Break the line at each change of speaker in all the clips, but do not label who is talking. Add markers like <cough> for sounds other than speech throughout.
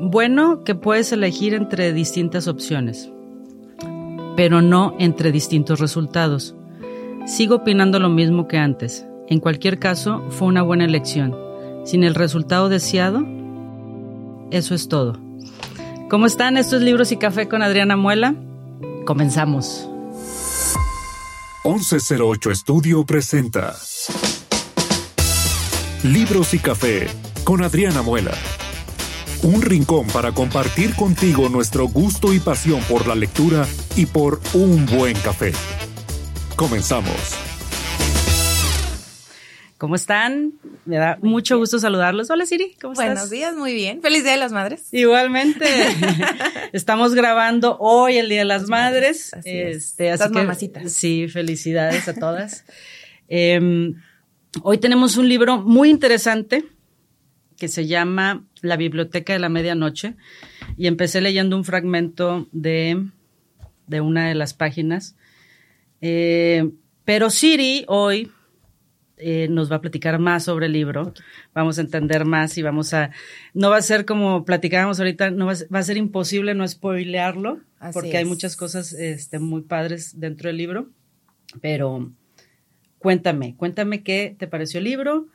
Bueno que puedes elegir entre distintas opciones, pero no entre distintos resultados. Sigo opinando lo mismo que antes. En cualquier caso, fue una buena elección. Sin el resultado deseado, eso es todo. ¿Cómo están? Estos Libros y Café con Adriana Muela. Comenzamos.
1108 Estudio presenta Libros y Café con Adriana Muela. Un rincón para compartir contigo nuestro gusto y pasión por la lectura y por un buen café. Comenzamos.
¿Cómo están? Me da mucho gusto saludarlos. Hola Siri, ¿cómo estás?
Buenos días, muy bien. Feliz Día de las Madres.
Igualmente. <laughs> Estamos grabando hoy el Día de las Madres.
Así es.
Este, así que,
mamacitas.
Sí, felicidades a todas. <laughs> Em, hoy tenemos un libro muy interesante que se llama La Biblioteca de la Medianoche y empecé leyendo un fragmento de, de una de las páginas. Eh, pero Siri hoy eh, nos va a platicar más sobre el libro, vamos a entender más y vamos a, no va a ser como platicábamos ahorita, no va a, ser- va a ser imposible no spoilearlo,
Así
porque hay muchas cosas este, muy padres dentro del libro, pero cuéntame, cuéntame qué te pareció el libro,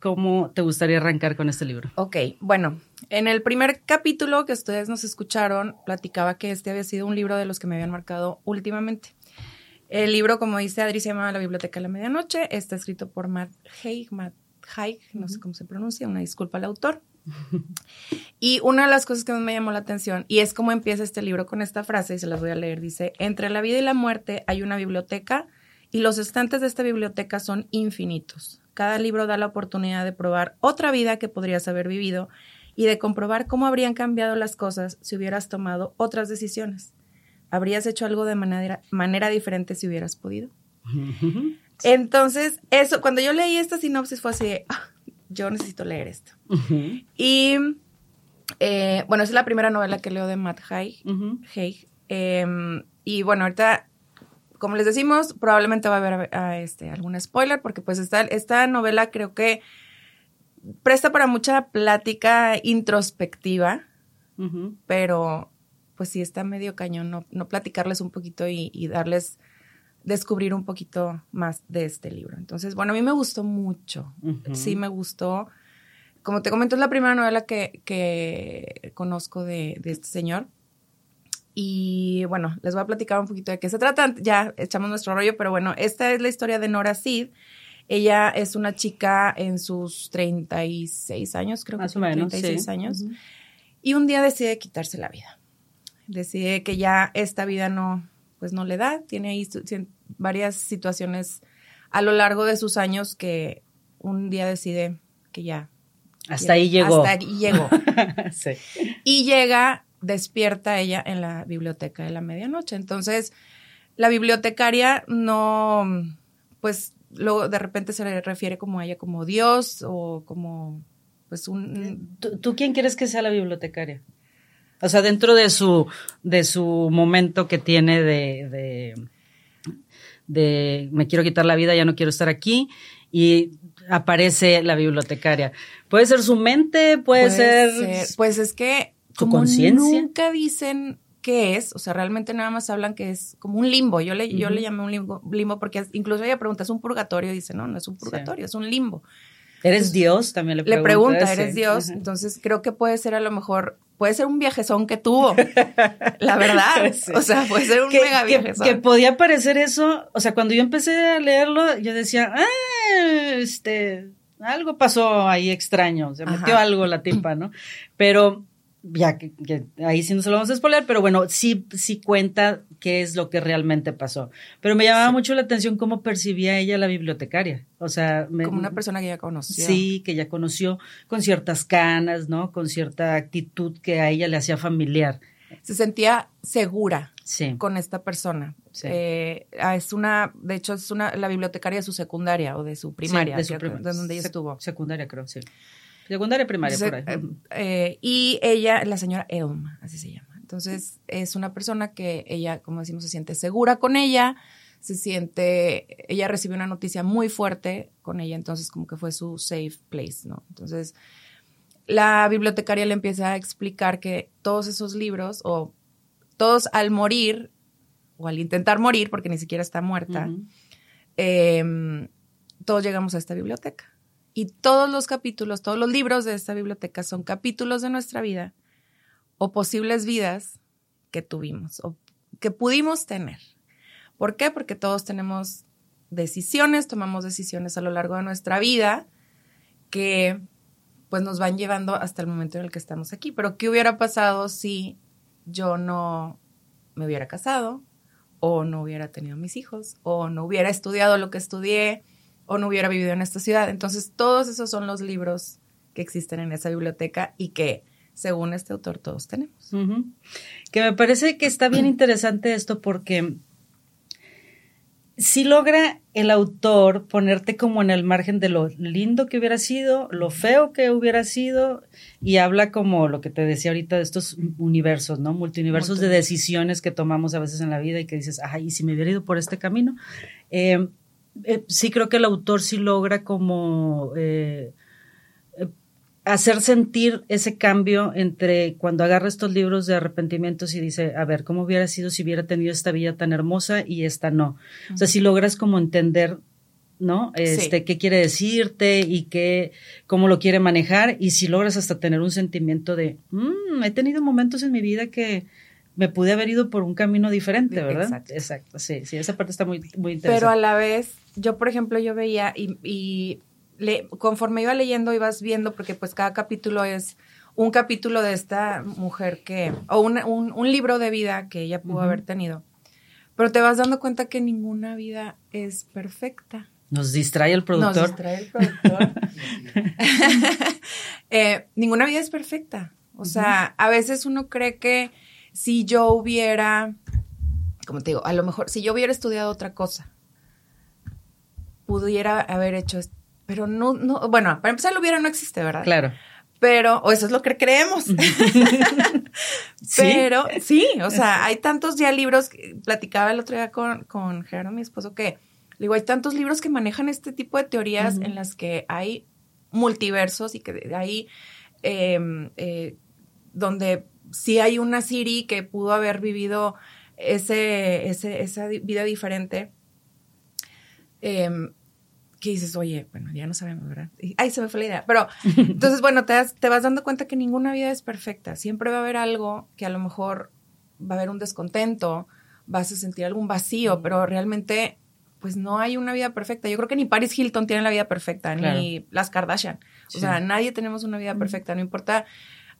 cómo te gustaría arrancar con este libro.
Ok, bueno, en el primer capítulo que ustedes nos escucharon, platicaba que este había sido un libro de los que me habían marcado últimamente. El libro, como dice Adri, se llama La Biblioteca de la Medianoche. Está escrito por Matt Haig, Matt Haig, no sé cómo se pronuncia, una disculpa al autor. Y una de las cosas que más me llamó la atención, y es cómo empieza este libro con esta frase, y se las voy a leer, dice, entre la vida y la muerte hay una biblioteca y los estantes de esta biblioteca son infinitos. Cada libro da la oportunidad de probar otra vida que podrías haber vivido y de comprobar cómo habrían cambiado las cosas si hubieras tomado otras decisiones. ¿Habrías hecho algo de manera, manera diferente si hubieras podido? <laughs> Entonces, eso, cuando yo leí esta sinopsis fue así de, "Ah, yo necesito leer esto. Y, eh, bueno, esa es la primera novela que leo de Matt Haig. Haig. Eh, y bueno, ahorita, como les decimos, probablemente va a haber este, algún spoiler, porque pues esta, esta novela creo que presta para mucha plática introspectiva, pero pues sí está medio cañón no, no platicarles un poquito y, y darles, descubrir un poquito más de este libro. Entonces, bueno, a mí me gustó mucho, sí me gustó. Como te comento, es la primera novela que, que conozco de, de este señor. Y bueno, les voy a platicar un poquito de qué se trata. Ya echamos nuestro rollo, pero bueno, esta es la historia de Nora Sid. Ella es una chica en sus 36 años, creo que
Más o
son
menos,
36
sí.
años. Y un día decide quitarse la vida. Decide que ya esta vida no, pues no le da. Tiene ahí varias situaciones a lo largo de sus años que un día decide que ya.
Hasta
ya-
ahí llegó.
Hasta ahí llegó. <laughs>
sí.
Y llega, despierta ella en la biblioteca de la medianoche. Entonces, la bibliotecaria no, pues, luego de repente se le refiere como a ella como Dios o como, pues, un...
¿Tú, tú quién quieres que sea la bibliotecaria? O sea, dentro de su, de su momento que tiene de, de, de me quiero quitar la vida, ya no quiero estar aquí, y aparece la bibliotecaria. Puede ser su mente, puede, ser,
Pues es que
¿Su conciencia?
nunca dicen qué es, o sea, realmente nada más hablan que es como un limbo. Yo le, yo le llamé un limbo, limbo porque es- incluso ella pregunta, ¿es un purgatorio? Y dice, no, no es un purgatorio, es un limbo.
¿Eres Dios? También le
Le
pregunta.
pregunta,
sí.
¿eres Dios?
Ajá.
Entonces creo que puede ser a lo mejor, puede ser un viajezón que tuvo, <laughs> la verdad.
Sí.
O sea, puede ser un
que,
mega
que-
viajezón.
que podía parecer eso, o sea, cuando yo empecé a leerlo, yo decía, ah, este, algo pasó ahí extraño, se metió
Ajá.
algo la tipa, ¿no? Pero ya que, que ahí sí no se lo vamos a spoiler, pero bueno, sí, sí cuenta qué es lo que realmente pasó. Pero me llamaba mucho la atención cómo percibía ella la bibliotecaria. O sea, me-
como una persona que ya conoció.
Sí, que ya conoció con ciertas canas, ¿no? Con cierta actitud que a ella le hacía familiar.
Se sentía segura
Sí.
con esta persona.
Sí.
Eh, es una, de hecho, es una, la bibliotecaria de su secundaria o de su primaria,
de su
de donde ella estuvo.
Secundaria, creo, sí. Secundaria, primaria,
Entonces,
por ahí.
eh, eh, y ella, la señora Elm, así se llama. Entonces, es una persona que ella, como decimos, se siente segura con ella, se siente, ella recibió una noticia muy fuerte con ella, entonces como que fue su safe place, ¿no? Entonces, la bibliotecaria le empieza a explicar que todos esos libros, o todos al morir, o al intentar morir, porque ni siquiera está muerta, em, todos llegamos a esta biblioteca. Y todos los capítulos, todos los libros de esta biblioteca son capítulos de nuestra vida o posibles vidas que tuvimos o que pudimos tener. ¿Por qué? Porque todos tenemos decisiones, tomamos decisiones a lo largo de nuestra vida que pues nos van llevando hasta el momento en el que estamos aquí. Pero ¿qué hubiera pasado si yo no me hubiera casado o no hubiera tenido mis hijos o no hubiera estudiado lo que estudié o no hubiera vivido en esta ciudad? Entonces, todos esos son los libros que existen en esa biblioteca y que según este autor todos tenemos.
Que me parece que está bien interesante esto porque si logra el autor ponerte como en el margen de lo lindo que hubiera sido, lo feo que hubiera sido, y habla como lo que te decía ahorita de estos universos, ¿no? Multiuniversos de decisiones que tomamos a veces en la vida y que dices, ay, ¿y si me hubiera ido por este camino? Eh, eh, sí creo que el autor sí logra como... Eh, hacer sentir ese cambio entre cuando agarra estos libros de arrepentimientos y dice, a ver, ¿cómo hubiera sido si hubiera tenido esta vida tan hermosa y esta no? O sea, si logras como entender, ¿no? Este, qué quiere decirte y qué, cómo lo quiere manejar y si logras hasta tener un sentimiento de, mmm, he tenido momentos en mi vida que me pude haber ido por un camino diferente, ¿verdad? Exacto. Exacto, sí, sí, esa parte está muy, muy interesante.
Pero a la vez, yo, por ejemplo, yo veía y conforme iba leyendo, ibas viendo, porque pues cada capítulo es un capítulo de esta mujer que, o un, un, libro de vida que ella pudo haber tenido. Pero te vas dando cuenta que ninguna vida es perfecta.
Nos distrae el productor.
Nos distrae el productor. <laughs> <laughs> Eh, ninguna vida es perfecta. O sea, a veces uno cree que si yo hubiera, como te digo, a lo mejor, si yo hubiera estudiado otra cosa, pudiera haber hecho pero no, no, bueno, para empezar, lo hubiera no existe, ¿verdad?
Claro.
Pero, o eso es lo que creemos. <laughs> pero, ¿Sí? o sea, hay tantos ya libros, platicaba el otro día con, con Gerardo, mi esposo, que, digo, hay tantos libros que manejan este tipo de teorías en las que hay multiversos y que hay, em, eh, donde sí hay una Siri que pudo haber vivido ese, ese, esa vida diferente. Eh, que dices, oye, bueno, ya no sabemos, ¿verdad? Y, ay, se me fue la idea. Pero <laughs> entonces, bueno, te, te vas dando cuenta que ninguna vida es perfecta. Siempre va a haber algo que a lo mejor va a haber un descontento, vas a sentir algún vacío, pero realmente, pues no hay una vida perfecta. Yo creo que ni Paris Hilton tiene la vida perfecta, ni las Kardashian. O sea, nadie tenemos una vida perfecta, no importa.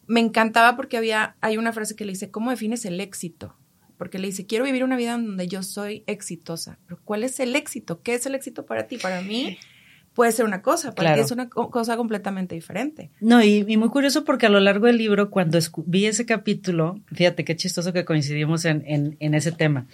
Me encantaba porque había, hay una frase que le dice, ¿cómo defines el éxito? porque le dice, quiero vivir una vida donde yo soy exitosa. Pero ¿cuál es el éxito? ¿Qué es el éxito para ti? Para mí puede ser una cosa, para ti es una cosa completamente diferente.
No, y, muy curioso porque a lo largo del libro, cuando vi ese capítulo, fíjate qué chistoso que coincidimos en, en, ese tema,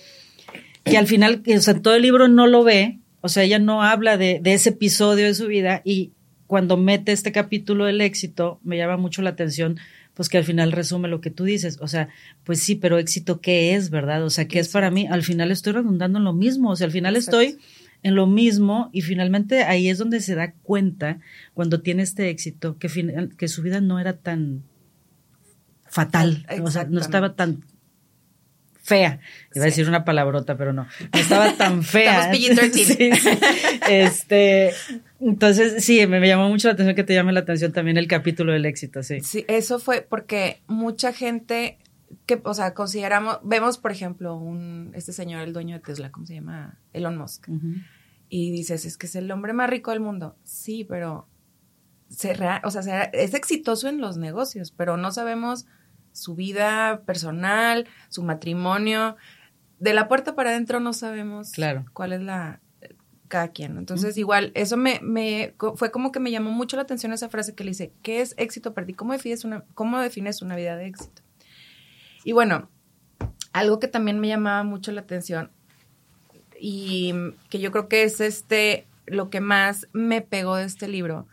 que al final, o sea, todo el libro no lo ve, o sea, ella no habla de, de ese episodio de su vida y cuando mete este capítulo del éxito, me llama mucho la atención pues que al final resume lo que tú dices. O sea, pues sí, pero éxito, ¿qué es, verdad? O sea, ¿qué es para mí? Al final estoy redundando en lo mismo. O sea, al final estoy en lo mismo y finalmente ahí es donde se da cuenta cuando tiene este éxito que, que su vida no era tan fatal, o sea, no estaba tan fea. Iba a decir una palabrota, pero no. No estaba tan <laughs> fea. <laughs> sí, Este, entonces, sí, me, llamó mucho la atención que te llame la atención también el capítulo del éxito, sí.
Sí, eso fue porque mucha gente que, o sea, consideramos, vemos, por ejemplo, un, este señor, el dueño de Tesla, ¿cómo se llama? Elon Musk. Y dices, es que es el hombre más rico del mundo. Sí, pero se o sea, es exitoso en los negocios, pero no sabemos su vida personal, su matrimonio. De la puerta para adentro no sabemos
claro.
cuál es la cada quien. Entonces, igual, eso me, me fue como que me llamó mucho la atención esa frase que le dice, ¿qué es éxito para ti? ¿Cómo defines una, cómo defines una vida de éxito? Y bueno, algo que también me llamaba mucho la atención y que yo creo que es este lo que más me pegó de este libro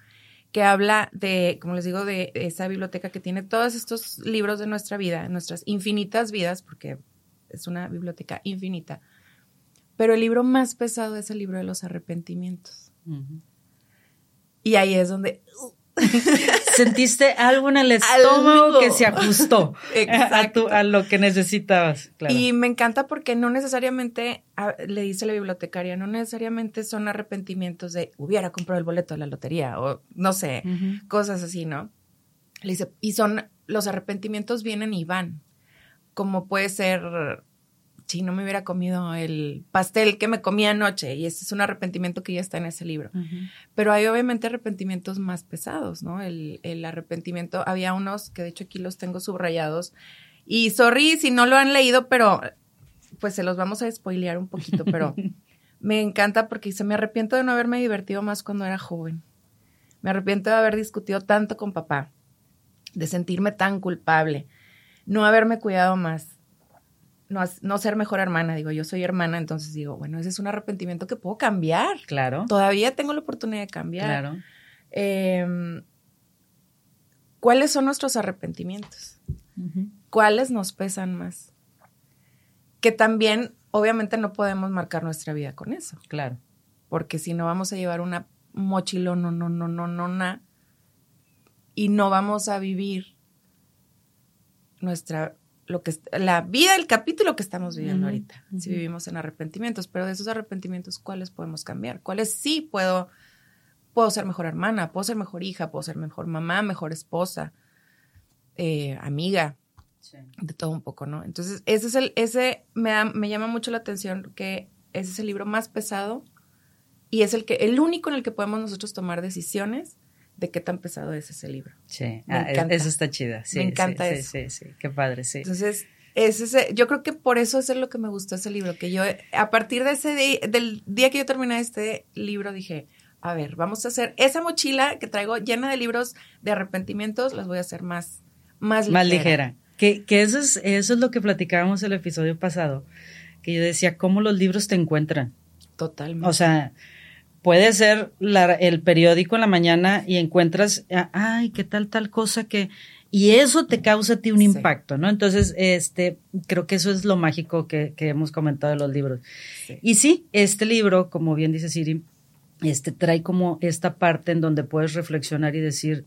que habla de, como les digo, de esa biblioteca que tiene todos estos libros de nuestra vida, nuestras infinitas vidas, porque es una biblioteca infinita. Pero el libro más pesado es el libro de los arrepentimientos. Y ahí es donde... <laughs>
Sentiste algo en el estómago que se ajustó a, lo que necesitabas.
Y me encanta porque no necesariamente, le dice la bibliotecaria, no necesariamente son arrepentimientos de hubiera comprado el boleto de la lotería o no sé, cosas así, ¿no? Le dice, y son, los arrepentimientos vienen y van, como puede ser si no me hubiera comido el pastel que me comí anoche, y ese es un arrepentimiento que ya está en ese libro. Pero hay obviamente arrepentimientos más pesados, ¿no? El, el, arrepentimiento, había unos que de hecho aquí los tengo subrayados, y sorry si no lo han leído, pero pues se los vamos a spoilear un poquito, pero <laughs> me encanta porque dice, me arrepiento de no haberme divertido más cuando era joven. Me arrepiento de haber discutido tanto con papá, de sentirme tan culpable, no haberme cuidado más no, ser mejor hermana, digo, yo soy hermana, entonces digo, bueno, ese es un arrepentimiento que puedo cambiar.
Claro.
Todavía tengo la oportunidad de cambiar. Claro. Em, ¿Cuáles son nuestros arrepentimientos? ¿Cuáles nos pesan más? Que también, obviamente, no podemos marcar nuestra vida con eso.
Claro.
Porque si no vamos a llevar una mochilón, no, no, no, no, no, no, y no vamos a vivir nuestra lo que la vida, el capítulo que estamos viviendo ahorita, si vivimos en arrepentimientos, pero de esos arrepentimientos, ¿cuáles podemos cambiar? ¿Cuáles sí puedo, puedo ser mejor hermana, puedo ser mejor hija, puedo ser mejor mamá, mejor esposa, eh, amiga, de todo un poco, ¿no? Entonces, ese es el, ese me, me llama mucho la atención que ese es el libro más pesado y es el que, el único en el que podemos nosotros tomar decisiones de qué tan pesado es ese libro.
Sí, ah, eso está chida. Sí,
me encanta
sí,
eso.
Sí, sí, qué padre, sí.
Entonces, es ese, yo creo que por eso es lo que me gustó ese libro, que yo a partir de ese día, del día que yo terminé este libro dije, a ver, vamos a hacer esa mochila que traigo llena de libros de arrepentimientos, las voy a hacer más, más ligera.
Más ligera. Que, que eso, es, eso es lo que platicábamos el episodio pasado, que yo decía, ¿cómo los libros te encuentran?
Totalmente.
O sea, puede ser el periódico en la mañana y encuentras, ah, ay, qué tal tal cosa que y eso te causa a ti un impacto, ¿no? Entonces, este, creo que eso es lo mágico que, hemos comentado de los libros. Y sí, este libro, como bien dice Siri, este trae como esta parte en donde puedes reflexionar y decir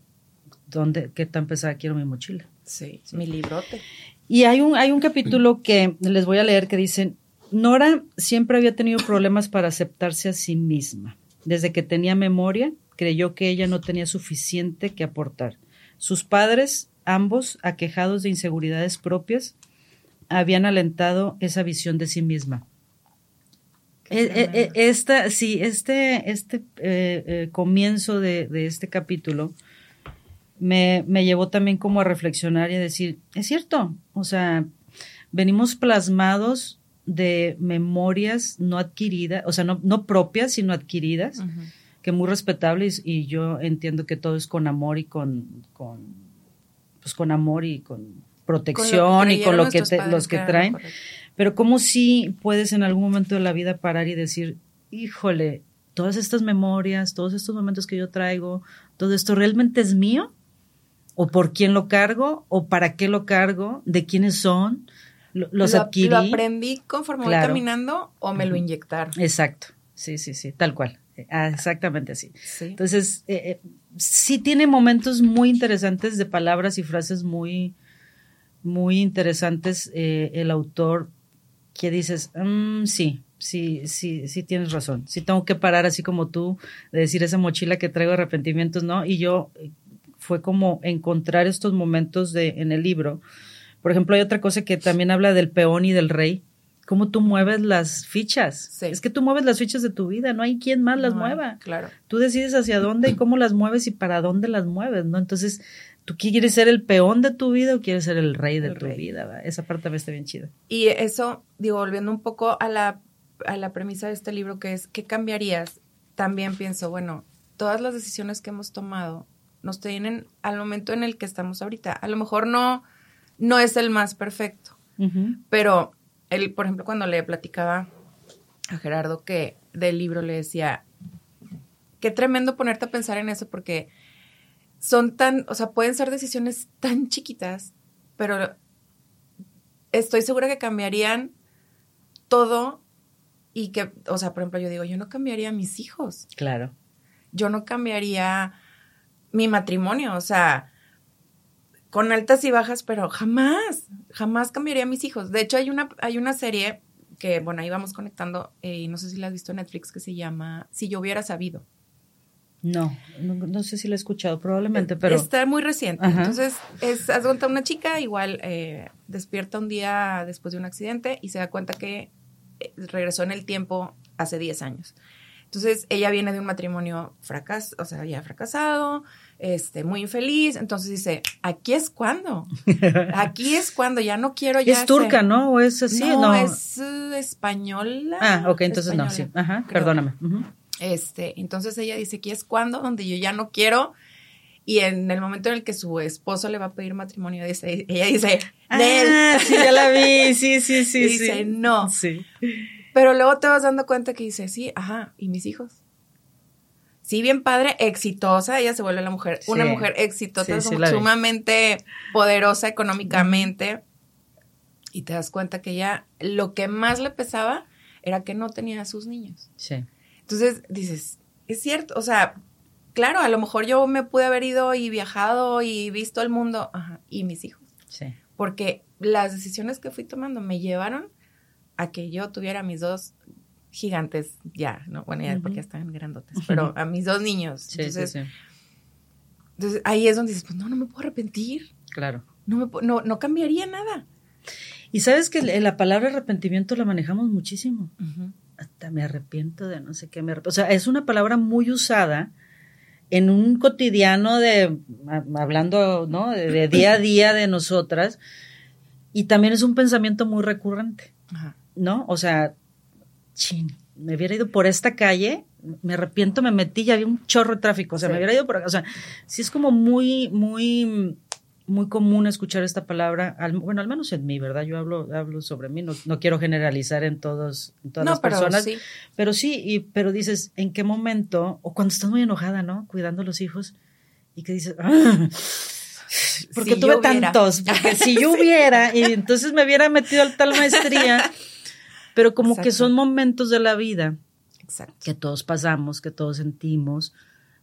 dónde, qué tan pesada quiero mi mochila.
Sí, mi librote.
Y hay un, hay un capítulo que les voy a leer que dice, Nora siempre había tenido problemas para aceptarse a sí misma. Desde que tenía memoria, creyó que ella no tenía suficiente que aportar. Sus padres, ambos aquejados de inseguridades propias, habían alentado esa visión de sí misma. Eh, eh, eh, esta, sí, este, este comienzo de, este capítulo me, me, llevó también como a reflexionar y a decir, es cierto, o sea, venimos plasmados de memorias no adquiridas, o sea, no, no propias, sino adquiridas, que muy respetables y yo entiendo que todo es con amor y con, con pues con amor y con protección y con lo que los que traen. Pero como si puedes en algún momento de la vida parar y decir, híjole, todas estas memorias, todos estos momentos que yo traigo, todo esto realmente es mío? ¿O por quién lo cargo? ¿O para qué lo cargo? ¿De quiénes son? Los adquirí.
¿Lo aprendí conforme voy caminando o me lo inyectaron?
Exacto, sí, sí, sí, tal cual. Ah, exactamente así. Entonces, eh, eh, sí tiene momentos muy interesantes de palabras y frases muy, muy interesantes eh, el autor que dices, mm, sí, sí, sí, sí tienes razón. Sí tengo que parar así como tú de decir esa mochila que traigo arrepentimientos, ¿no? Y yo fue como encontrar estos momentos de en el libro por ejemplo, hay otra cosa que también habla del peón y del rey. Cómo tú mueves las fichas. Es que tú mueves las fichas de tu vida, no hay quien más las mueva.
Claro.
Tú decides hacia dónde y cómo las mueves y para dónde las mueves, ¿no? Entonces, ¿tú quieres ser el peón de tu vida o quieres ser el rey de tu vida? Esa parte me está bien chida.
Y eso, digo, volviendo un poco a la, a la premisa de este libro, que es, ¿qué cambiarías? También pienso, bueno, todas las decisiones que hemos tomado nos tienen al momento en el que estamos ahorita. A lo mejor no no es el más perfecto. Pero él, por ejemplo, cuando le platicaba a Gerardo que del libro le decía, qué tremendo ponerte a pensar en eso porque son tan, o sea, pueden ser decisiones tan chiquitas, pero estoy segura que cambiarían todo y que, o sea, por ejemplo, yo digo, yo no cambiaría a mis hijos.
Claro.
Yo no cambiaría mi matrimonio, o sea, con altas y bajas, pero jamás, jamás cambiaría a mis hijos. De hecho, hay una, hay una serie que, bueno, ahí vamos conectando, eh, y no sé si la has visto en Netflix, que se llama Si yo hubiera sabido.
No, no, sé si la he escuchado, probablemente, pero...
Está muy reciente. Entonces, es, has contado una chica, igual eh, despierta un día después de un accidente y se da cuenta que eh, regresó en el tiempo hace 10 años. Entonces, ella viene de un matrimonio fracas, o sea, ya fracasado, este, muy infeliz. Entonces dice, aquí es cuando. <laughs> Aquí es cuando, ya no quiero ya.
Es turca, ¿no? ¿O es así? No,
es uh, española.
Ah, ok, entonces no, sí. Ajá, perdóname.
Este, entonces ella dice, aquí es cuando, donde yo ya no quiero. Y en el momento en el que su esposo le va a pedir matrimonio, dice, ella dice,
ah, sí, ya la vi, sí, sí, <laughs> sí.
dice, no.
Sí.
Pero luego te vas dando cuenta que dice, sí, ajá, ¿y mis hijos? Sí, bien padre, exitosa, ella se vuelve la mujer, una mujer exitosa, sumamente poderosa económicamente. Y te das cuenta que ella, lo que más le pesaba era que no tenía a sus niños.
Sí.
Entonces dices, es cierto, o sea, claro, a lo mejor yo me pude haber ido y viajado y visto el mundo, ajá, y mis hijos.
Sí.
Porque las decisiones que fui tomando me llevaron a que yo tuviera mis dos gigantes ya, ¿no? Bueno, ya porque ya están grandotes, pero a mis dos niños.
Sí, entonces, sí, sí.
entonces ahí es donde dices, pues no, no me puedo arrepentir.
Claro.
No, me, no, no cambiaría nada.
Y sabes que la palabra arrepentimiento la manejamos muchísimo. Hasta me arrepiento de no sé qué me arrepiento. O sea, es una palabra muy usada en un cotidiano de, hablando, ¿no? De, día a día de nosotras. Y también es un pensamiento muy recurrente. Ajá. ¿no? O sea, chin, me hubiera ido por esta calle, me arrepiento, me metí, ya había un chorro de tráfico, o sea, me hubiera ido por acá, o sea, sí es como muy, muy, muy común escuchar esta palabra, bueno, al menos en mí, ¿verdad? Yo hablo, hablo sobre mí, no, no quiero generalizar en todos, en todas las personas, sí. pero sí, y, pero dices, ¿en qué momento? O cuando estás muy enojada, ¿no? Cuidando a los hijos, y que dices, ¡Ah! porque tuve tantos, porque si yo <laughs> hubiera, y entonces me hubiera metido al tal maestría, pero como que son momentos de la vida que todos pasamos, que todos sentimos,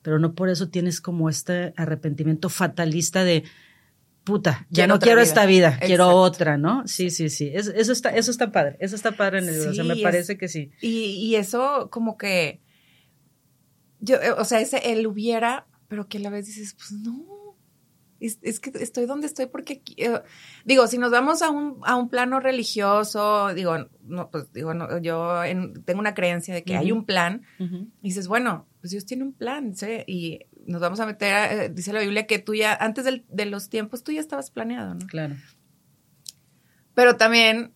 pero no por eso tienes como este arrepentimiento fatalista de puta, ya no quiero esta vida, quiero otra, ¿no? Sí, sí, sí. eso está, eso está padre, eso está padre en el libro. o sea, me parece que sí.
Y, y eso como que yo, o sea, ese él hubiera, pero que a la vez dices, pues no es, que estoy donde estoy porque, eh, digo, si nos vamos a un, a un plano religioso, digo, no, pues digo, no, yo tengo una creencia de que hay un plan, y dices, bueno, pues Dios tiene un plan, ¿sí? Y nos vamos a meter, eh, dice la Biblia que tú ya, antes de los tiempos, tú ya estabas planeado, ¿no?
Claro.
Pero también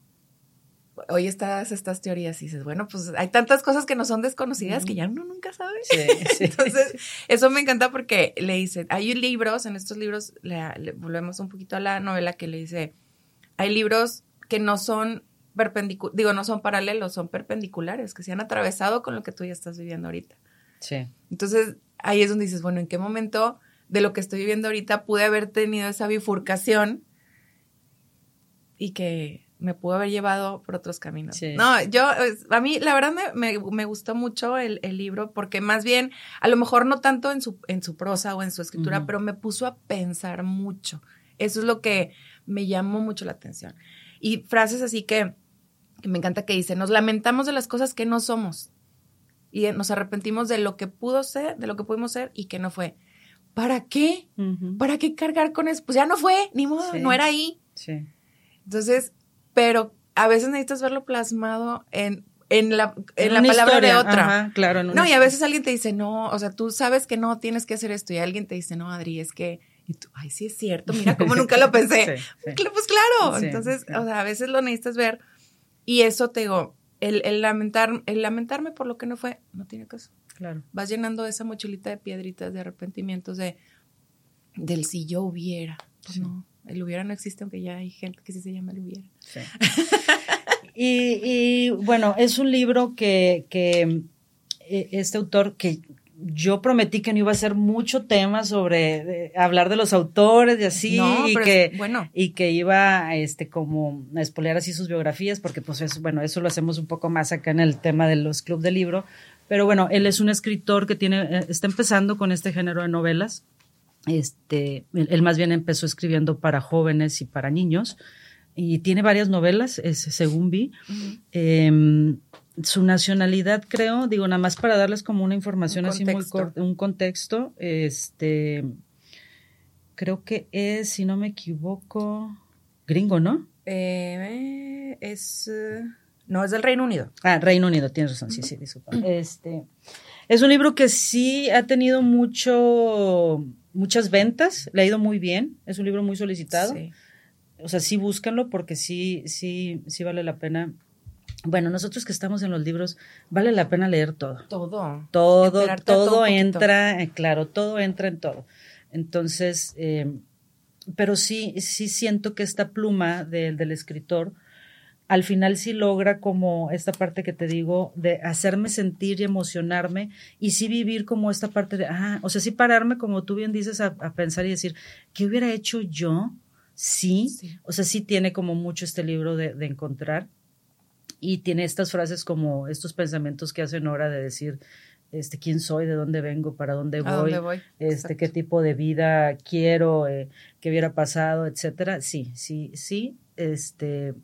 hoy estas, estas teorías y dices, bueno, pues hay tantas cosas que no son desconocidas que ya uno nunca sabe. <laughs> Entonces, eso me encanta porque le dice, hay libros, en estos libros, le, volvemos un poquito a la novela que le dice, hay libros que no son perpendiculares, digo, no son paralelos, son perpendiculares, que se han atravesado con lo que tú ya estás viviendo ahorita.
Sí.
Entonces, ahí es donde dices, bueno, ¿en qué momento de lo que estoy viviendo ahorita pude haber tenido esa bifurcación y que me pudo haber llevado por otros caminos. No, yo, a mí la verdad me, me, gustó mucho el, el, libro porque más bien, a lo mejor no tanto en su, en su prosa o en su escritura, pero me puso a pensar mucho. Eso es lo que me llamó mucho la atención. Y frases así que, que me encanta que dice, nos lamentamos de las cosas que no somos y nos arrepentimos de lo que pudo ser, de lo que pudimos ser y que no fue. ¿Para qué? ¿Para qué cargar con eso? Pues ya no fue, ni modo, no era ahí.
Sí.
Entonces, pero a veces necesitas verlo plasmado en, en la, en la palabra de otra.
Ajá, claro.
no, y a veces alguien te dice, no, o sea, tú sabes que no tienes que hacer esto, y alguien te dice, no, Adri, es que, y tú, ay, sí es cierto, mira <laughs> cómo nunca lo pensé. Pues claro, entonces, o sea, a veces lo necesitas ver, y eso te digo, el, el, lamentar, el lamentarme por lo que no fue, no tiene caso.
Claro.
Vas llenando esa mochilita de piedritas, de arrepentimientos, de, del si yo hubiera. Pues no el hubiera no existe, aunque ya hay gente que sí se llama el hubiera.
Sí. <laughs> y, bueno, es un libro que, que eh, este autor que yo prometí que no iba a hacer mucho tema sobre hablar de los autores y así y que
bueno.
y que iba este como a espolear así sus biografías porque pues eso, bueno eso lo hacemos un poco más acá en el tema de los clubes de libro pero bueno él es un escritor que tiene eh, está empezando con este género de novelas Este, él, más bien empezó escribiendo para jóvenes y para niños y tiene varias novelas, según vi. Em, su nacionalidad, creo, digo, nada más para darles como una información así muy corta, un contexto, este, creo que es, si no me equivoco, gringo, ¿no?
Eh, es, no, es del Reino Unido.
Ah, Reino Unido, tienes razón, sí, sí, disculpa. Este, es un libro que sí ha tenido mucho, muchas ventas, le ha ido muy bien, es un libro muy solicitado. O sea, sí búscanlo porque sí, sí, sí vale la pena. Bueno, nosotros que estamos en los libros, vale la pena leer todo.
Todo.
Todo, todo, entra, eh, claro, todo entra en todo. Entonces, eh, pero sí, sí siento que esta pluma del escritor al final sí logra como esta parte que te digo de hacerme sentir y emocionarme y sí vivir como esta parte de, ah, o sea, sí pararme como tú bien dices a, pensar y decir, ¿qué hubiera hecho yo? Sí, o sea, sí tiene como mucho este libro de, de encontrar y tiene estas frases como estos pensamientos que hacen hora de decir, este, quién soy, de dónde vengo, para dónde voy, este, qué tipo de vida quiero, eh, qué hubiera pasado, etcétera. Sí, sí, sí, este,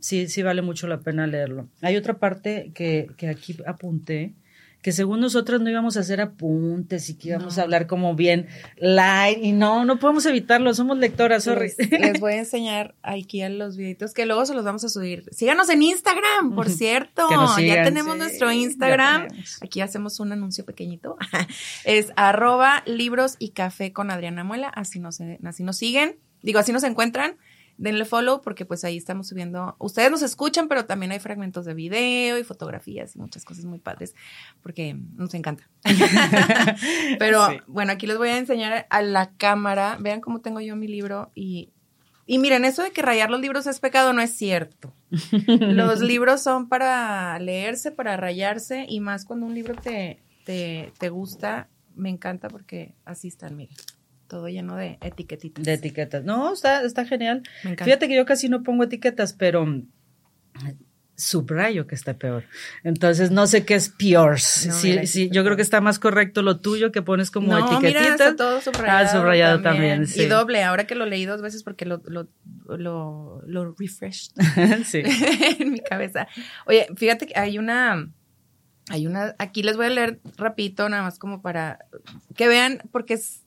sí, sí vale mucho la pena leerlo. Hay otra parte que, que aquí apunté, que según nosotros no íbamos a hacer apuntes y que íbamos a hablar como bien light y no, no podemos evitarlo, somos lectoras, sorry.
Les, voy a enseñar aquí a los videitos que luego se los vamos a subir. Síganos en Instagram, por cierto. ya tenemos nuestro Instagram. Aquí hacemos un anuncio pequeñito. <laughs> es arroba libros y café con Adriana Muela, así nos, así nos siguen. Digo, así nos encuentran denle follow porque pues ahí estamos subiendo, ustedes nos escuchan, pero también hay fragmentos de video y fotografías y muchas cosas muy padres porque nos encanta. <laughs> pero bueno, aquí les voy a enseñar a la cámara, vean cómo tengo yo mi libro y, y miren, eso de que rayar los libros es pecado no es cierto. <laughs> los libros son para leerse, para rayarse y más cuando un libro te, te, te gusta, me encanta porque así están, miren todo lleno de etiquetitas.
De etiquetas. No, está, está genial. Fíjate que yo casi no pongo etiquetas, pero subrayo que está peor. Entonces, no sé qué es peor. sí, sí, yo creo que está más correcto lo tuyo que pones como no, etiquetitas. Mira,
está todo subrayado. Ah, subrayado también. sí. Y doble, ahora que lo leí dos veces porque lo, lo, lo, lo refreshed <laughs> <laughs> en mi cabeza. Oye, fíjate que hay una, hay una, aquí les voy a leer rapidito, nada más como para que vean, porque es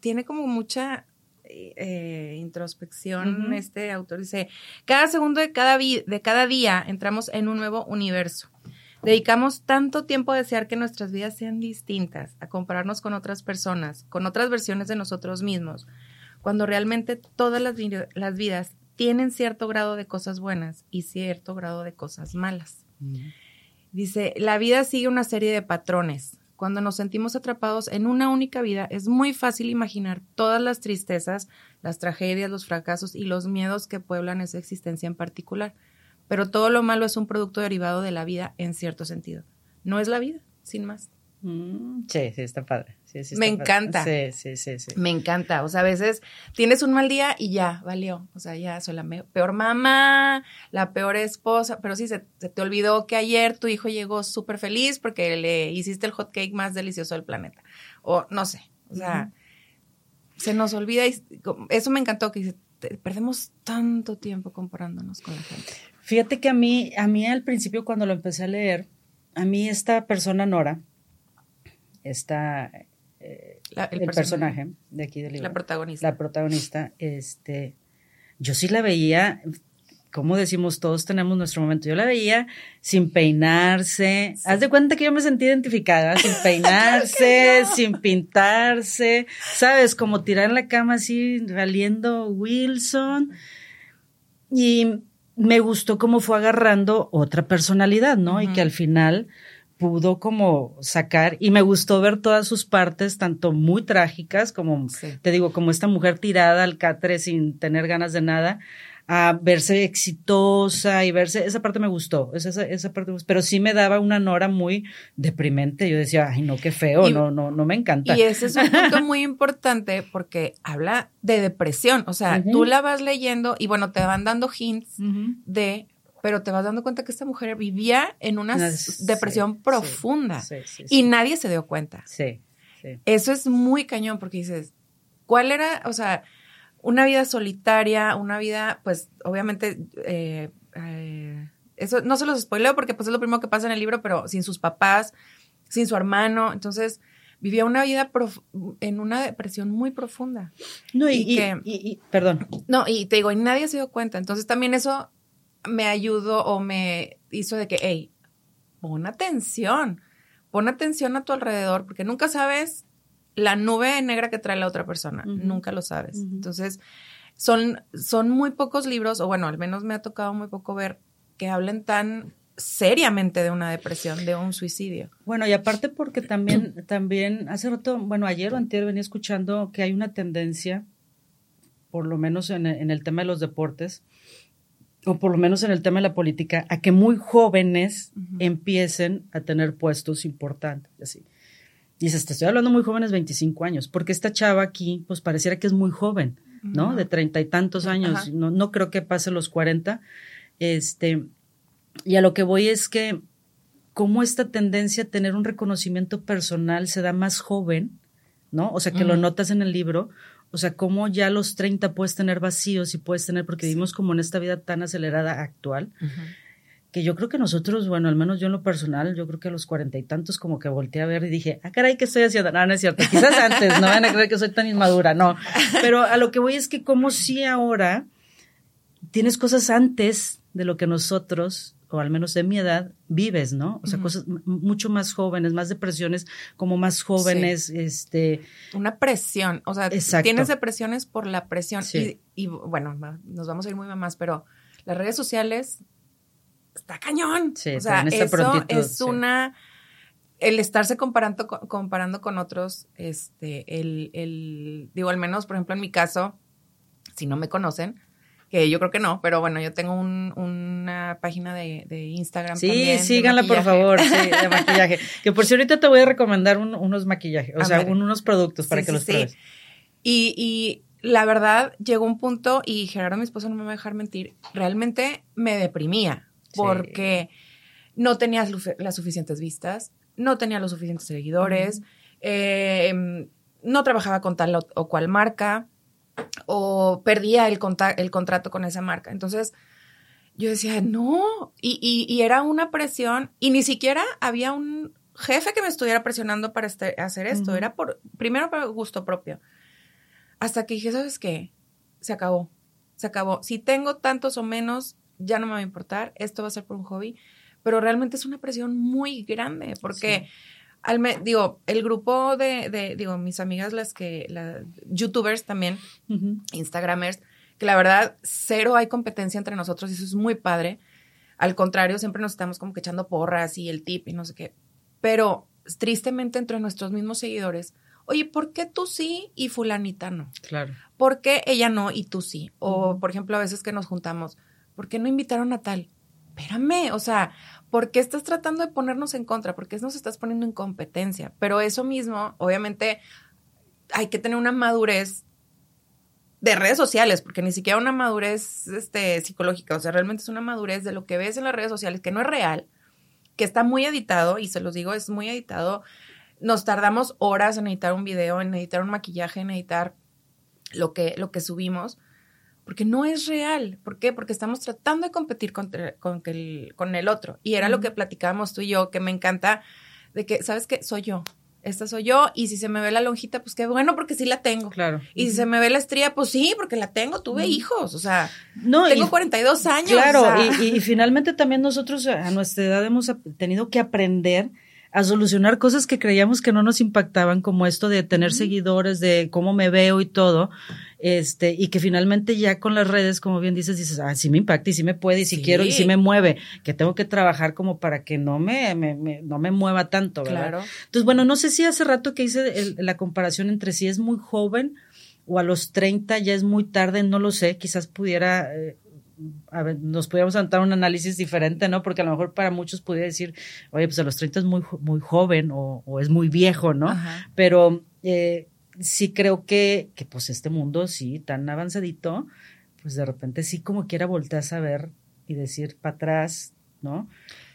tiene como mucha eh, introspección. Este autor dice, cada segundo de cada, de cada día entramos en un nuevo universo. Dedicamos tanto tiempo a desear que nuestras vidas sean distintas, a compararnos con otras personas, con otras versiones de nosotros mismos, cuando realmente todas las, las vidas tienen cierto grado de cosas buenas y cierto grado de cosas malas. Dice, la vida sigue una serie de patrones, cuando nos sentimos atrapados en una única vida, es muy fácil imaginar todas las tristezas, las tragedias, los fracasos y los miedos que pueblan esa existencia en particular. Pero todo lo malo es un producto derivado de la vida en cierto sentido. No es la vida, sin más.
Mm, sí, sí, está padre.
me encanta.
Sí, sí, sí, sí.
Me encanta. O sea, a veces tienes un mal día y ya, valió. O sea, ya soy la peor mamá, la peor esposa. Pero sí, se, te olvidó que ayer tu hijo llegó súper feliz porque le hiciste el hot cake más delicioso del planeta. O no sé. O sea, se nos olvida. Y, eso me encantó que perdemos tanto tiempo comparándonos con la gente.
Fíjate que a mí, a mí al principio cuando lo empecé a leer, a mí esta persona Nora, está eh, el, personaje de aquí del libro.
La protagonista.
La protagonista, este, yo sí la veía, como decimos, todos tenemos nuestro momento. Yo la veía sin peinarse. Haz de cuenta que yo me sentí identificada, sin <laughs> peinarse, sin pintarse, ¿sabes? Como tirar en la cama así, valiendo Wilson. Y me gustó cómo fue agarrando otra personalidad, ¿no? Y que al final pudo como sacar y me gustó ver todas sus partes, tanto muy trágicas como, te digo, como esta mujer tirada al catre sin tener ganas de nada, a verse exitosa y verse, esa parte me gustó, esa, esa parte, pero sí me daba una nora muy deprimente, yo decía, ay no, qué feo, no, no, no me encanta.
Y ese es un punto <laughs> muy importante porque habla de depresión, o sea, tú la vas leyendo y bueno, te van dando hints de pero te vas dando cuenta que esta mujer vivía en una, depresión profunda y nadie se dio cuenta.
Sí.
Eso es muy cañón porque dices, ¿cuál era, o sea, una vida solitaria, una vida, pues, obviamente, eh, eh, eso no se los spoileo porque pues es lo primero que pasa en el libro, pero sin sus papás, sin su hermano, entonces vivía una vida en una depresión muy profunda.
No, y, y, perdón.
No, y te digo, y nadie se dio cuenta. Entonces también eso me ayudó o me hizo de que, hey, pon atención, pon atención a tu alrededor, porque nunca sabes la nube negra que trae la otra persona, nunca lo sabes. Entonces, son, son muy pocos libros, o bueno, al menos me ha tocado muy poco ver que hablen tan seriamente de una depresión, de un suicidio.
Bueno, y aparte porque también, <clears throat> también hace rato, bueno, ayer o anterior venía escuchando que hay una tendencia, por lo menos en, el tema de los deportes, o por lo menos en el tema de la política, a que muy jóvenes empiecen a tener puestos importantes, así. Dices, te estoy hablando muy jóvenes, 25 años, porque esta chava aquí, pues pareciera que es muy joven, ¿no? De treinta y tantos años, no, no creo que pase los 40. Este, y a lo que voy es que cómo esta tendencia a tener un reconocimiento personal se da más joven, ¿no? O sea, que lo notas en el libro, o sea, cómo ya los 30 puedes tener vacíos y puedes tener, porque vivimos como en esta vida tan acelerada actual, que yo creo que nosotros, bueno, al menos yo en lo personal, yo creo que a los cuarenta y tantos como que volteé a ver y dije, ah, caray, ¿qué estoy haciendo? No, no es cierto, quizás <laughs> antes, no van a creer que soy tan inmadura, no. Pero a lo que voy es que como si ahora tienes cosas antes de lo que nosotros o al menos de mi edad, vives, ¿no? O sea, cosas mucho más jóvenes, más depresiones, como más jóvenes, este...
Una presión, o sea, tienes depresiones por la presión. Y, bueno, nos vamos a ir muy mamás, pero las redes sociales está cañón. Sí, o sea, eso es una... El estarse comparando, comparando con otros, este, el, el, digo, al menos, por ejemplo, en mi caso, si no me conocen, que yo creo que no, pero bueno, yo tengo una página de, Instagram.
Sí, síganla por favor, sí, de <laughs> maquillaje. que por si ahorita te voy a recomendar unos maquillajes, o sea, unos productos para que los pruebes.
Y, y la verdad, llegó un punto, y Gerardo, mi esposo, no me va a dejar mentir, realmente me deprimía, porque no tenía las suficientes vistas, no tenía los suficientes seguidores, eh, no trabajaba con tal o cual marca o perdía el, el contrato con esa marca. Entonces, yo decía, no, y, y, era una presión, y ni siquiera había un jefe que me estuviera presionando para este, hacer esto, era por, primero por gusto propio. Hasta que dije, ¿sabes qué? Se acabó, se acabó. Si tengo tantos o menos, ya no me va a importar, esto va a ser por un hobby, pero realmente es una presión muy grande, porque al digo, el grupo de, digo, mis amigas, las que, las youtubers también, instagramers, que la verdad, cero hay competencia entre nosotros y eso es muy padre. Al contrario, siempre nos estamos como que echando porras y el tip y no sé qué. Pero tristemente entre nuestros mismos seguidores, oye, ¿por qué tú sí y fulanita no?
Claro.
¿Por qué ella no y tú sí? O, por ejemplo, a veces que nos juntamos, ¿por qué no invitaron a tal? Espérame, o sea, ¿por qué estás tratando de ponernos en contra? ¿Por qué nos estás poniendo en competencia? Pero eso mismo, obviamente, hay que tener una madurez de redes sociales, porque ni siquiera una madurez este, psicológica, o sea, realmente es una madurez de lo que ves en las redes sociales, que no es real, que está muy editado, y se los digo, es muy editado. Nos tardamos horas en editar un video, en editar un maquillaje, en editar lo que, lo que subimos porque no es real. ¿Por qué? Porque estamos tratando de competir con, el, con el otro. Y era lo que platicábamos tú y yo, que me encanta, de que, ¿sabes qué? Soy yo. Esta soy yo, y si se me ve la lonjita, pues qué bueno, porque sí la tengo.
Claro.
Y si se me ve la estría, pues sí, porque la tengo, tuve hijos, o sea, no, tengo 42 años.
Claro, y, y, finalmente también nosotros a nuestra edad hemos tenido que aprender a solucionar cosas que creíamos que no nos impactaban, como esto de tener seguidores, de cómo me veo y todo este, y que finalmente ya con las redes, como bien dices, dices, ah, sí me impacta y sí me puede y si quiero y sí me mueve, que tengo que trabajar como para que no me, me, no me mueva tanto, ¿verdad? Claro. Entonces, bueno, no sé si hace rato que hice la comparación entre si es muy joven o a los 30 ya es muy tarde, no lo sé, quizás pudiera... Eh, a ver, nos pudiéramos anotar un análisis diferente, ¿no? Porque a lo mejor para muchos pudiera decir, oye, pues a los 30 es muy, muy joven o, o es muy viejo, ¿no? Pero eh, sí creo que, que pues este mundo sí, tan avanzadito, pues de repente sí como quiera volteas a ver y decir para atrás, ¿no?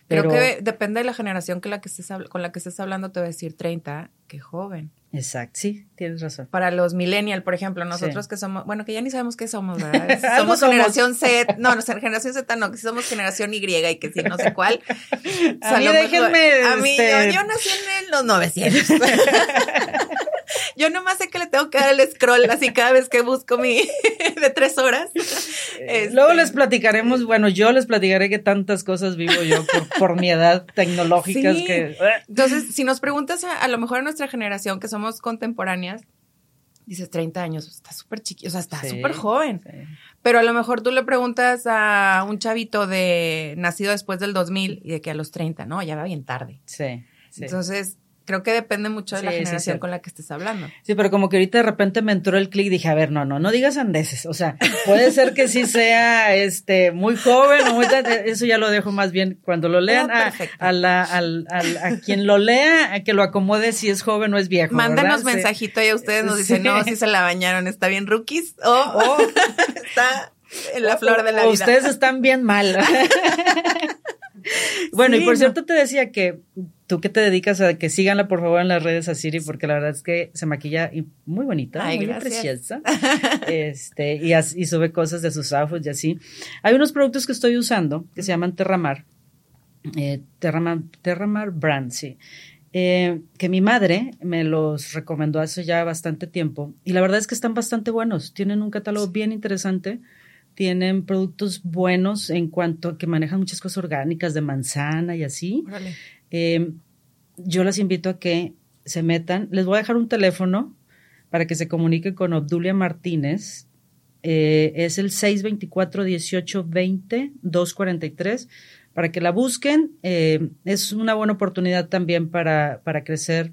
Pero, Creo que depende de la generación que la que estés, con la que estés hablando, te voy a decir 30, qué joven.
Exacto, sí, tienes razón.
Para los millennial, por ejemplo, nosotros que somos, bueno, que ya ni sabemos qué somos, ¿verdad? <laughs> Somos generación Z, no, no, generación Z no, que somos generación Y y que sí, no sé cuál. O <laughs> sea,
A mí
mejor-
déjenme,
A mí,
este-
yo, yo nací en los 900. <laughs> yo nomás sé que le tengo que dar el scroll así cada vez que busco mi <laughs> de tres horas. Este,
Luego les platicaremos, bueno, yo les platicaré que tantas cosas vivo yo por, por mi edad tecnológicas
Sí.
que...
Entonces, si nos preguntas a, a lo mejor a nuestra generación, que somos contemporáneas, dices 30 años, está súper chiquito, o sea, está
Sí,
súper joven.
sí.
Pero a lo mejor tú le preguntas a un chavito de nacido después del 2000 y de que a los 30, no, ya va bien tarde.
Sí, sí.
Entonces, creo que depende mucho de la
Sí,
generación con la que estés hablando.
Sí, pero como que ahorita de repente me entró el clic, dije, a ver, no, no, no digas andeses. O sea, puede ser que sí sea este muy joven o muy eso ya lo dejo más bien cuando lo lean
Ah,
a, a la, al- al- a quien lo lea, a que lo acomode si es joven o es viejo. Sí.
mensajito y a ustedes nos dicen,
Sí.
no, si se la bañaron, está bien rookies o <laughs> está en la flor de la
o
vida.
Ustedes están bien mal. <laughs> bueno, y por
no.
cierto te decía que tú que te dedicas a que síganla por favor en las redes a Siri porque la verdad es que se maquilla muy bonita,
Ay,
muy
gracias.
preciosa. <laughs> Este, y, as- y sube cosas de sus outfits y así. Hay unos productos que estoy usando que se llaman Terramar. Eh, Terramar, Terramar Brand, sí. Eh, que mi madre me los recomendó hace ya bastante tiempo y la verdad es que están bastante buenos. Tienen un catálogo bien interesante. Tienen productos buenos en cuanto a que manejan muchas cosas orgánicas de manzana y así.
Órale.
Eh, yo las invito a que se metan. Les voy a dejar un teléfono para que se comuniquen con Obdulia Martínez. Eh, es el 624-1820-243 para que la busquen. Eh, es una buena oportunidad también para, para crecer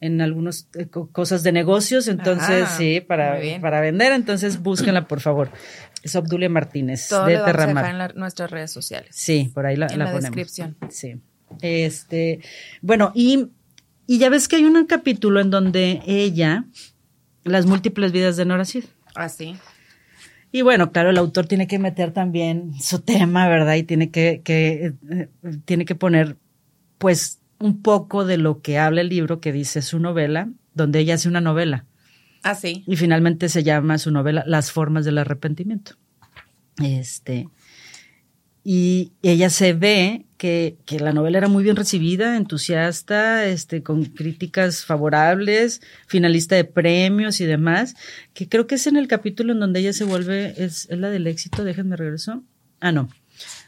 en algunas eh, co- cosas de negocios. Entonces,
Ah,
sí, para, para vender. Entonces, búsquenla, por favor. Es Obdulia Martínez
Todo
de
lo vamos a
Terramar.
dejar en la- nuestras redes sociales.
Sí, por ahí la,
En
la
la
ponemos.
descripción.
Sí. Este, bueno, y, y ya ves que hay un capítulo en donde ella, las múltiples vidas de Nora Sid.
Ah, sí.
Y bueno, claro, el autor tiene que meter también su tema, ¿verdad? Y tiene que, que eh, tiene que poner, pues, un poco de lo que habla el libro que dice su novela, donde ella hace una novela.
Ah, sí.
Y finalmente se llama su novela Las formas del arrepentimiento. Este. Y ella se ve que, que la novela era muy bien recibida, entusiasta, este, con críticas favorables, finalista de premios y demás, que creo que es en el capítulo en donde ella se vuelve, es, es la del éxito, déjenme regreso. Ah, no.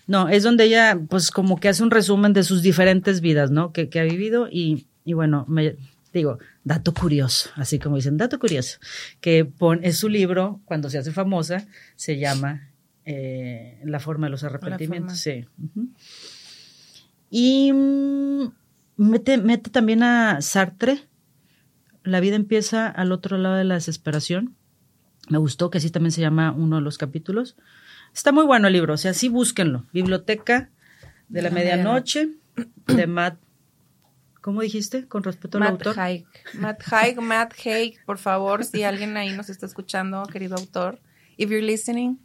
No, es donde ella, pues, como que hace un resumen de sus diferentes vidas, ¿no? Que, ha vivido y, y bueno, me, digo, dato curioso, así como dicen, dato curioso, que pon, es su libro, cuando se hace famosa, se llama eh, La forma de los arrepentimientos. Sí. ujú. Y mm, mete, mete también a Sartre, La vida empieza al otro lado de la desesperación. Me gustó que así también se llama uno de los capítulos. Está muy bueno el libro, o sea, sí búsquenlo. Biblioteca de la
La
medianoche de Matt. ¿Cómo dijiste con respecto al
Matt
autor?
Haig. Matt Haig, Matt Haig, por favor, si alguien ahí nos está escuchando, querido autor, if you're listening,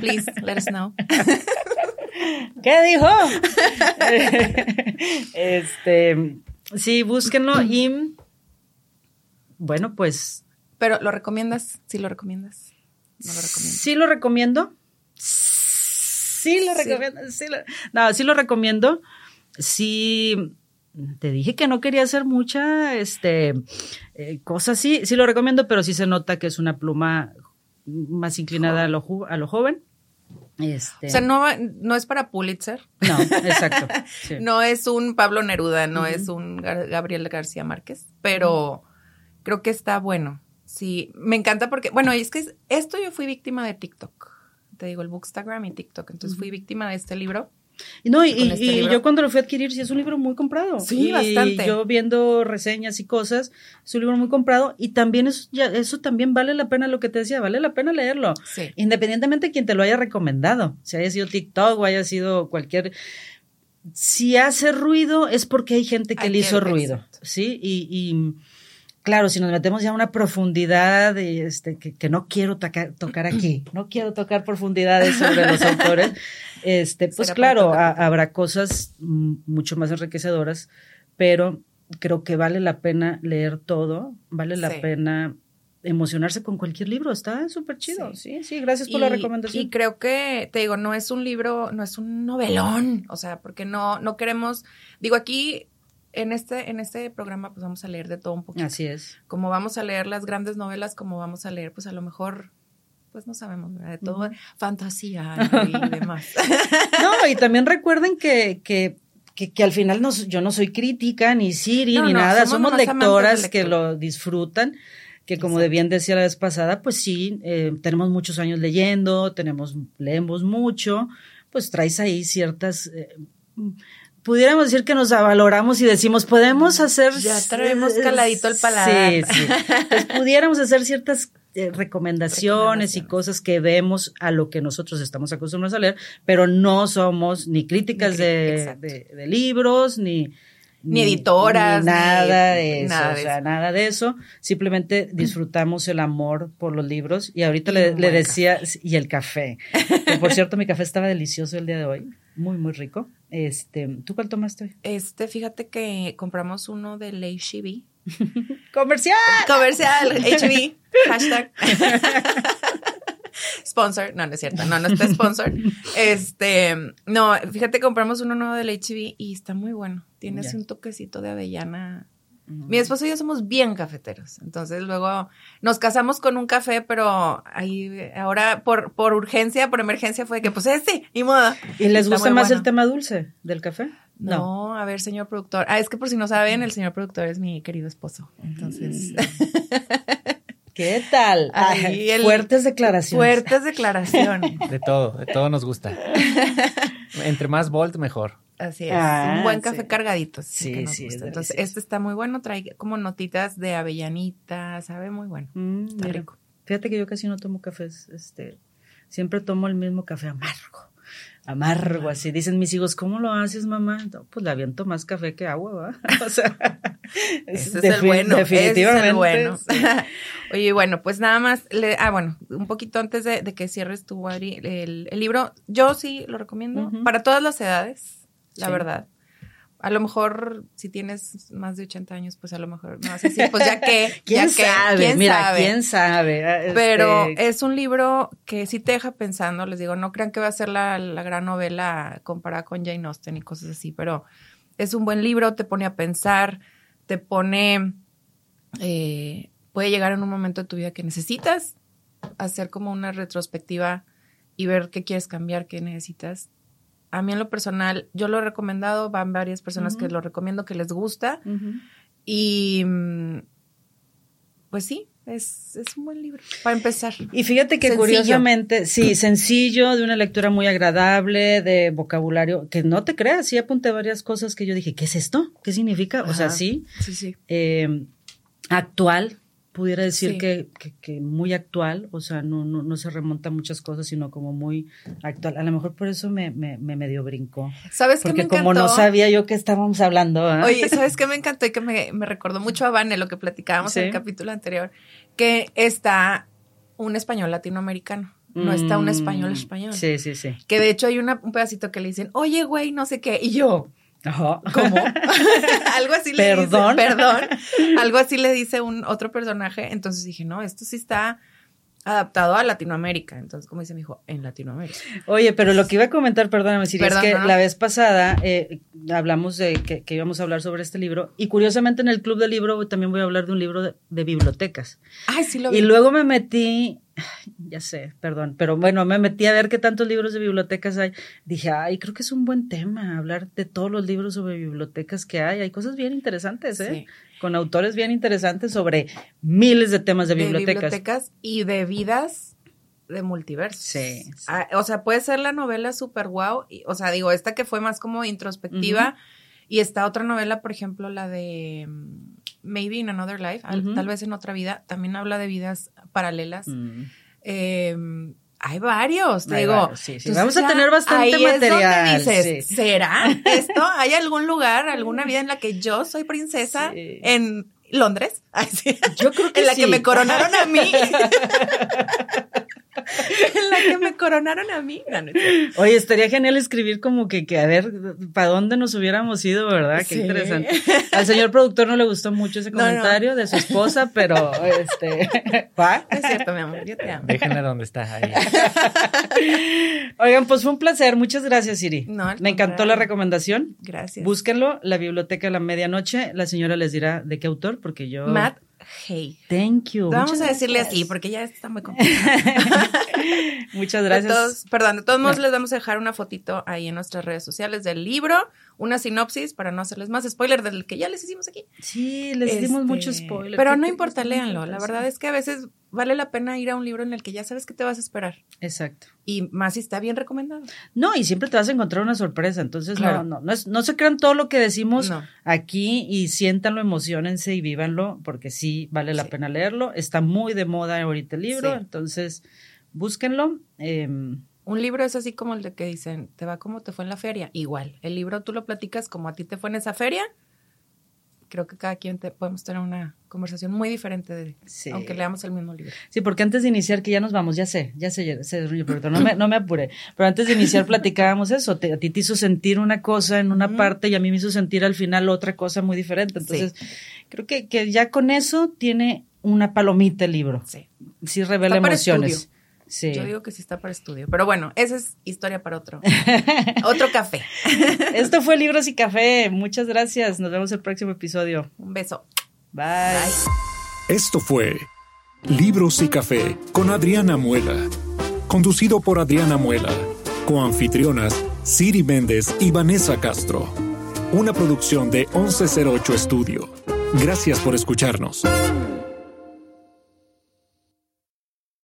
please let us know. <laughs>
¿Qué dijo? <laughs> este, sí, búsquenlo y bueno, pues
Pero ¿lo recomiendas? Sí, lo recomiendas. No lo recomiendo.
sí lo recomiendo. Sí lo
Sí.
recomiendo. Sí lo- no, sí lo recomiendo. Sí, te dije que no quería hacer mucha este, eh, cosa así. Sí lo recomiendo, pero sí se nota que es una pluma más inclinada a lo, ju- a lo joven. Este,
O sea, no, no es para Pulitzer,
no, exacto. <laughs> sí.
no es un Pablo Neruda, no es un Gar- Gabriel García Márquez, pero creo que está bueno. Sí, me encanta porque, bueno, es que es- esto yo fui víctima de TikTok. Te digo, el Bookstagram y TikTok. Entonces fui víctima de este libro.
Y No, y,
este
y- yo cuando lo fui a adquirir, sí es un libro muy comprado.
Sí,
y
bastante.
yo viendo reseñas y cosas, es un libro muy comprado y también eso, ya, eso también vale la pena lo que te decía, vale la pena leerlo.
Sí.
Independientemente de quien te lo haya recomendado, si haya sido TikTok o haya sido cualquier... Si hace ruido es porque hay gente que
Hay
le hizo ruido. ¿sí? Y, y, claro, si nos metemos ya a una profundidad este, que, que no quiero tocar, tocar aquí, no quiero tocar profundidades sobre los <laughs> autores, este, pues claro, habrá cosas mucho más enriquecedoras, pero creo que vale la pena leer todo, vale la
Sí.
pena emocionarse con cualquier libro, está súper chido. Sí. sí, gracias por la recomendación.
Y creo que, te digo, no es un libro, no es un novelón, o sea, porque no, no queremos, digo, aquí en este, en este programa pues vamos a leer de todo un poquito.
Así es.
Como vamos a leer las grandes novelas, como vamos a leer, pues a lo mejor, pues no sabemos, ¿verdad? De todo, fantasía <laughs> y demás. <laughs>
No, y también recuerden que, que, que, que al final no, yo no soy crítica, ni Siri,
No,
ni
no,
nada,
somos
lectoras que lo disfrutan, que como
Exacto.
de bien decía la vez pasada, pues sí, eh, tenemos muchos años leyendo, tenemos, leemos mucho, pues traes ahí ciertas... eh, Pudiéramos decir que nos avaloramos y decimos, podemos hacer...
Ya traemos caladito el paladar.
Sí, sí. Pues pudiéramos hacer ciertas eh, recomendaciones y cosas que vemos a lo que nosotros estamos acostumbrados a leer, pero no somos ni críticas
Ni
de,
exacto.
de- de libros, ni,
Ni editoras,
ni nada
ni-
de eso,
nada
o
de
sea,
eso.
nada de eso. Simplemente <clears throat> disfrutamos el amor por los libros y ahorita
Y
le, decía, y el café. Que, por cierto, mi café estaba delicioso el día de hoy, muy, muy rico. Este, ¿tú cuál tomaste?
Este, fíjate que compramos uno de HB. <laughs>
¡Comercial!
Comercial, <laughs> HB, hashtag. <laughs> Sponsor, no, no es cierto, no, no está sponsor. Este, no, fíjate, compramos uno nuevo del HB y está muy bueno. Tiene así un toquecito de avellana. Mi esposo y yo somos bien cafeteros. Entonces luego nos casamos con un café, pero ahí ahora por, por urgencia, por emergencia fue que pues este, y modo.
¿Y les gusta más
bueno.
el tema dulce del café?
No. a ver, señor productor. Ah, es que por si no saben, el señor productor es mi querido esposo. Entonces, <laughs>
¿Qué tal?
Ahí
Ay,
el-
fuertes declaraciones.
fuertes declaraciones. <laughs>
De todo, de todo nos gusta. Entre más volt, mejor.
Así es.
Ah,
un buen
sí.
café cargadito.
Sí, sí, es.
Entonces, este está muy bueno. Trae como notitas de avellanita, sabe muy bueno.
Mm,
Está
mira,
rico.
Fíjate que yo casi no tomo cafés, este, siempre tomo el mismo café amargo, amargo, así. Dicen mis hijos, ¿cómo lo haces, mamá? No, pues le aviento más café que agua, ¿va? <laughs> O sea, <laughs>
Ese es el bueno. ese es el
Definitivamente.
bueno.
sí. <laughs>
Oye, bueno, pues nada más. Le, ah, bueno, un poquito antes de, de que cierres tu Adri, el, el libro, yo sí lo recomiendo para todas las edades, la
Sí.
verdad. A lo mejor, si tienes más de 80 años, pues a lo mejor me vas a decir, pues ya que. <laughs>
¿Quién
ya que,
sabe?
¿quién
Mira,
sabe?
¿quién sabe? Ah, este,
Pero es un libro que sí te deja pensando, les digo, no crean que va a ser la, la gran novela comparada con Jane Austen y cosas así, pero es un buen libro, te pone a pensar, te pone, eh, puede llegar en un momento de tu vida que necesitas hacer como una retrospectiva y ver qué quieres cambiar, qué necesitas. A mí en lo personal, yo lo he recomendado, van varias personas que lo recomiendo, que les gusta y mm, pues sí, es, es un buen libro para empezar.
Y fíjate que
Sencillo.
curiosamente, sí, sencillo, de una lectura muy agradable, de vocabulario, que no te creas, sí apunté varias cosas que yo dije, ¿qué es esto? ¿Qué significa? O sea, sí,
Sí, sí.
eh, actual, pudiera decir
Sí.
que, que, que muy actual, o sea, no, no, no se remonta a muchas cosas, sino como muy actual. A lo mejor por eso me, me, me medio brincó.
¿Sabes qué me
Porque
encantó?
como no sabía yo que estábamos hablando, ¿ah?
Oye, ¿sabes qué me encantó y que me, me recordó mucho a Vane, lo que platicábamos en el capítulo anterior? Que está un español latinoamericano, no está un
Mm,
español español.
Sí, sí, sí.
Que de hecho hay una- un pedacito que le dicen, oye, güey, no sé qué. Y yo,
Ajá. <laughs>
¿cómo? <laughs> Algo así le
Perdón.
dice. Perdón. Algo así le dice un otro personaje. Entonces dije, no, esto sí está adaptado a Latinoamérica. Entonces, como dice mi hijo, en Latinoamérica.
Oye, pero lo que iba a comentar, perdóname, Siri,
Perdón,
es que
no,
la vez pasada eh, hablamos de que, que íbamos a hablar sobre este libro y curiosamente en el club del libro también voy a hablar de un libro de, de bibliotecas.
Ay, sí lo vi.
Y luego me metí, <sighs> ya sé, perdón, pero bueno, me metí a ver qué tantos libros de bibliotecas hay. Dije, ay, creo que es un buen tema hablar de todos los libros sobre bibliotecas que hay. Hay cosas bien interesantes, ¿eh?
Sí.
Con autores bien interesantes sobre miles de temas de
de
bibliotecas.
bibliotecas y de vidas de multiversos.
Sí, sí.
Ah, o sea, puede ser la novela super wow. o sea, digo, esta que fue más como introspectiva. Y esta otra novela, por ejemplo, la de mm, Maybe in Another Life, tal vez en otra vida, también habla de vidas paralelas.
Mm.
Eh, hay varios, te
Hay
digo.
varios, sí, sí.
Entonces
Vamos a tener bastante
ahí es donde
material,
dices,
sí.
¿será <laughs> esto? ¿Hay algún lugar, alguna vida en la que yo soy princesa en Londres? <laughs> Ay.
Yo creo que
en la que me coronaron a mí. <laughs> en la que me coronaron a mí. No.
Oye, estaría genial escribir como que, que a ver, ¿para dónde nos hubiéramos ido, verdad? Qué
Sí.
interesante. Al señor productor no le gustó mucho ese
No, no.
comentario de su esposa, pero este. <laughs> ¿va?
Es cierto, mi amor, yo te amo.
Déjenla donde está. Ahí. <laughs>
Oigan, pues fue un placer. Muchas gracias, Siri.
No,
Me encantó la recomendación.
Gracias.
Búsquenlo, La Biblioteca de la Medianoche. La señora les dirá de qué autor, porque yo.
Matt Hay.
Thank you.
Vamos
Muchas
a decirle
gracias.
así, porque ya está muy <laughs> complicado.
Muchas
De
gracias.
todos- perdón, de todos modos les vamos a dejar una fotito ahí en nuestras redes sociales del libro, una sinopsis para no hacerles más spoiler del que ya les hicimos aquí.
Sí, les dimos
Este,
mucho spoiler.
Pero
¿Qué
no importa, léanlo. La verdad es que a veces vale la pena ir a un libro en el que ya sabes que te vas a esperar.
Exacto.
Y más si está bien recomendado.
No, y siempre te vas a encontrar una sorpresa. Entonces,
Claro.
no, no, no, es- no se crean todo lo que decimos
No.
aquí y siéntanlo, emocionense y vívanlo, porque sí vale la
Sí.
pena leerlo. Está muy de moda ahorita el libro,
Sí.
entonces búsquenlo. em,
Un libro es así como el de que dicen, te va como te fue en la feria. Igual, el libro tú lo platicas como a ti te fue en esa feria. Creo que cada quien te, podemos tener una conversación muy diferente de,
Sí.
aunque leamos el mismo libro.
Sí, porque antes de iniciar, que ya nos vamos, ya sé, ya sé, ya sé, pero no me, no me apuré. Pero antes de iniciar platicábamos eso, te- a ti te hizo sentir una cosa en una
Ujú.
parte y a mí me hizo sentir al final otra cosa muy diferente. Entonces, creo que, que ya con eso tiene una palomita el libro.
Sí.
Sí revela emociones.
estudio.
Sí.
Yo digo que sí está para estudio. Pero bueno, esa es historia para otro. <laughs> otro café.
Esto fue Libros y Café. Muchas gracias. Nos vemos el próximo episodio.
Un beso.
Bye.
Esto fue Libros y Café con Adriana Muela. Conducido por Adriana Muela. Coanfitrionas Siri Méndez y Vanessa Castro. Una producción de 1108 Estudio. Gracias por escucharnos.